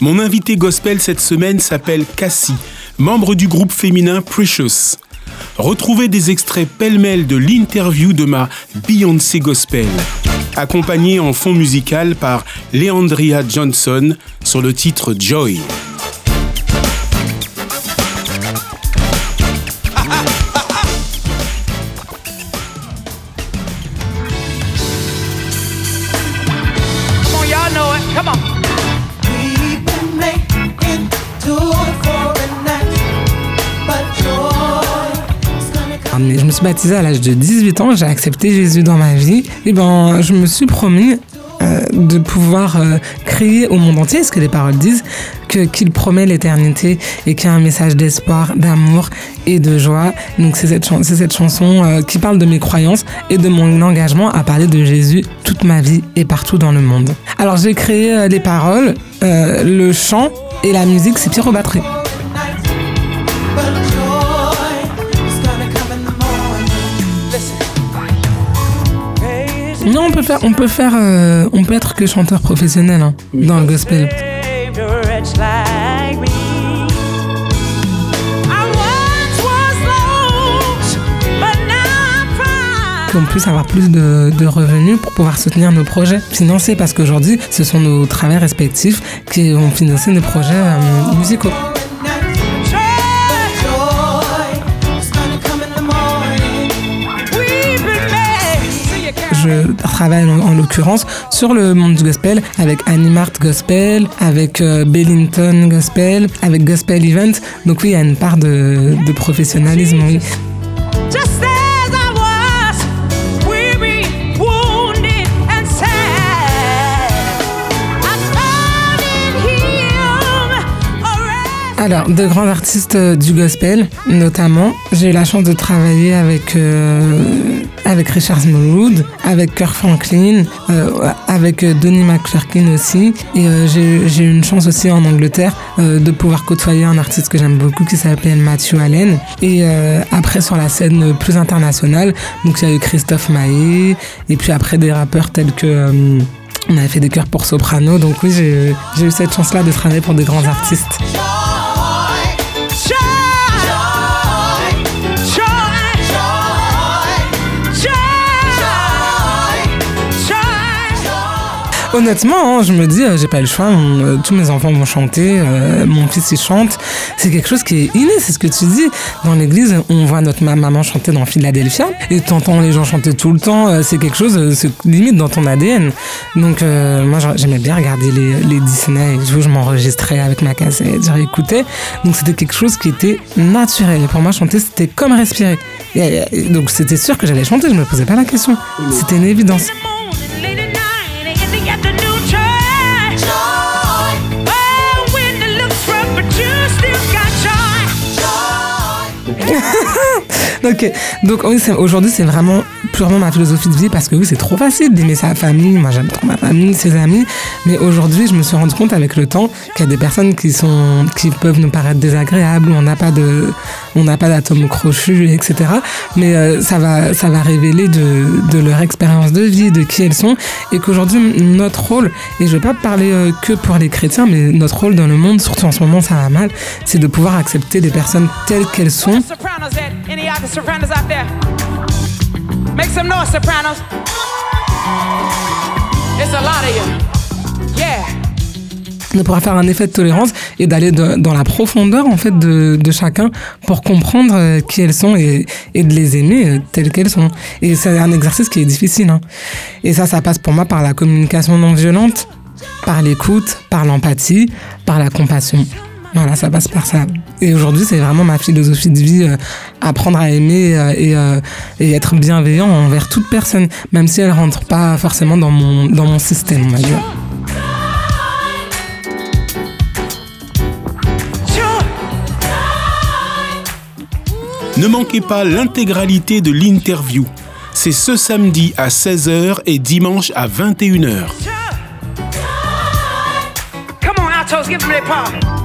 Mon invité gospel cette semaine s'appelle Cassie, membre du groupe féminin Precious. Retrouvez des extraits pêle-mêle de l'interview de ma Beyoncé Gospel, accompagnée en fond musical par Leandria Johnson sur le titre Joy. Suis baptisée à l'âge de 18 ans, j'ai accepté Jésus dans ma vie. Et ben, je me suis promis euh, de pouvoir euh, crier au monde entier, ce que les paroles disent, que qu'il promet l'éternité et qu'il y a un message d'espoir, d'amour et de joie. Donc c'est cette, cette chanson euh, qui parle de mes croyances et de mon engagement à parler de Jésus toute ma vie et partout dans le monde. Alors j'ai créé les paroles, le chant et la musique, c'est Pierre Batterie. Non, on peut faire, on peut faire, euh, on peut être que chanteur professionnel hein, dans le gospel. qu'on puisse avoir plus de, de, revenus pour pouvoir soutenir nos projets. Financer parce qu'aujourd'hui, ce sont nos travails respectifs qui vont financer nos projets euh, musicaux. Je travaille en, l'occurrence sur le monde du gospel avec Animart Gospel, avec euh, Bellington Gospel, avec Gospel Event. Donc oui, il y a une part de, professionnalisme. Alors, de grands artistes euh, du gospel, notamment, j'ai eu la chance de travailler avec euh, avec Richard Smallwood, avec Kirk Franklin, euh, avec Donnie McClurkin aussi. Et j'ai eu une chance aussi en Angleterre de pouvoir côtoyer un artiste que j'aime beaucoup qui s'appelle Matthew Allen. Et après, sur la scène plus internationale, donc il y a eu Christophe Maé, et puis après des rappeurs tels que on avait fait des chœurs pour soprano, donc oui, j'ai eu cette chance-là de travailler pour des grands artistes. Honnêtement, hein, je me dis, euh, j'ai pas le choix. Euh, tous mes enfants vont chanter. Euh, mon fils, il chante. C'est quelque chose qui est inné, c'est ce que tu dis. Dans l'église, on voit notre maman chanter dans Philadelphia. Et t'entends les gens chanter tout le temps. c'est quelque chose, c'est limite dans ton ADN. Donc, moi, j'aimais bien regarder les, les Disney. Je, je m'enregistrais avec ma cassette, je réécoutais. Donc, c'était quelque chose qui était naturel. Et pour moi, chanter, c'était comme respirer. donc, c'était sûr que j'allais chanter. Je me posais pas la question. C'était une évidence. Ok, donc oui, aujourd'hui c'est vraiment purement ma philosophie de vie parce que oui, c'est trop facile d'aimer sa famille. Moi j'aime trop ma famille, ses amis. Mais aujourd'hui, je me suis rendu compte avec le temps qu'il y a des personnes qui sont, qui peuvent nous paraître désagréables, on n'a pas de, on n'a pas d'atome crochu, etc. Mais euh, ça va, ça va révéler de, de, leur expérience de vie, de qui elles sont, et qu'aujourd'hui notre rôle, et je vais pas parler euh, que pour les chrétiens, mais notre rôle dans le monde, surtout en ce moment, ça va mal, c'est de pouvoir accepter des personnes telles qu'elles sont? Make some noise, sopranos. It's a lot of you. Yeah. de pouvoir faire un effet de tolérance et d'aller dans la profondeur en fait de, de, chacun pour comprendre euh, qui elles sont et, et de les aimer euh, telles qu'elles sont. Et c'est un exercice qui est difficile. Hein. Et ça, ça passe pour moi par la communication non violente, par l'écoute, par l'empathie, par la compassion. Voilà, ça passe par ça. Et aujourd'hui, c'est vraiment ma philosophie de vie, euh, apprendre à aimer euh, et, euh, et, être bienveillant envers toute personne, même si elle rentre pas forcément dans mon, dans mon système, on va dire. Ne manquez pas l'intégralité de l'interview. C'est ce samedi à 16h et dimanche à 21h. Come on, Altos, give them